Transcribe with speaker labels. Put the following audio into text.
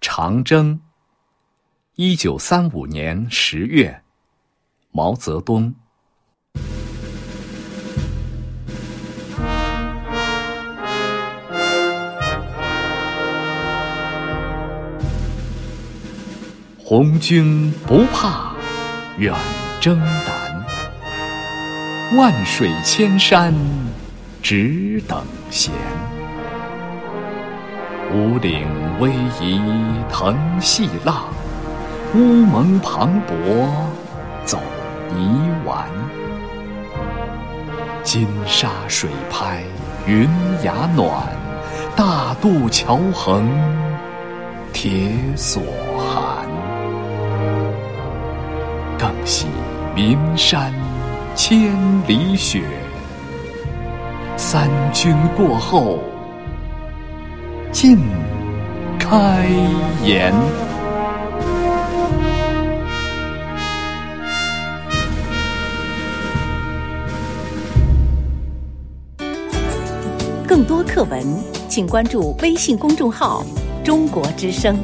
Speaker 1: 长征。一九三五年十月，毛泽东。红军不怕远征难，万水千山只等闲。五岭逶迤腾细浪，乌蒙磅礴走泥丸。金沙水拍云崖暖，大渡桥横铁索寒。更喜岷山千里雪，三军过后。尽开颜。
Speaker 2: 更多课文，请关注微信公众号“中国之声”。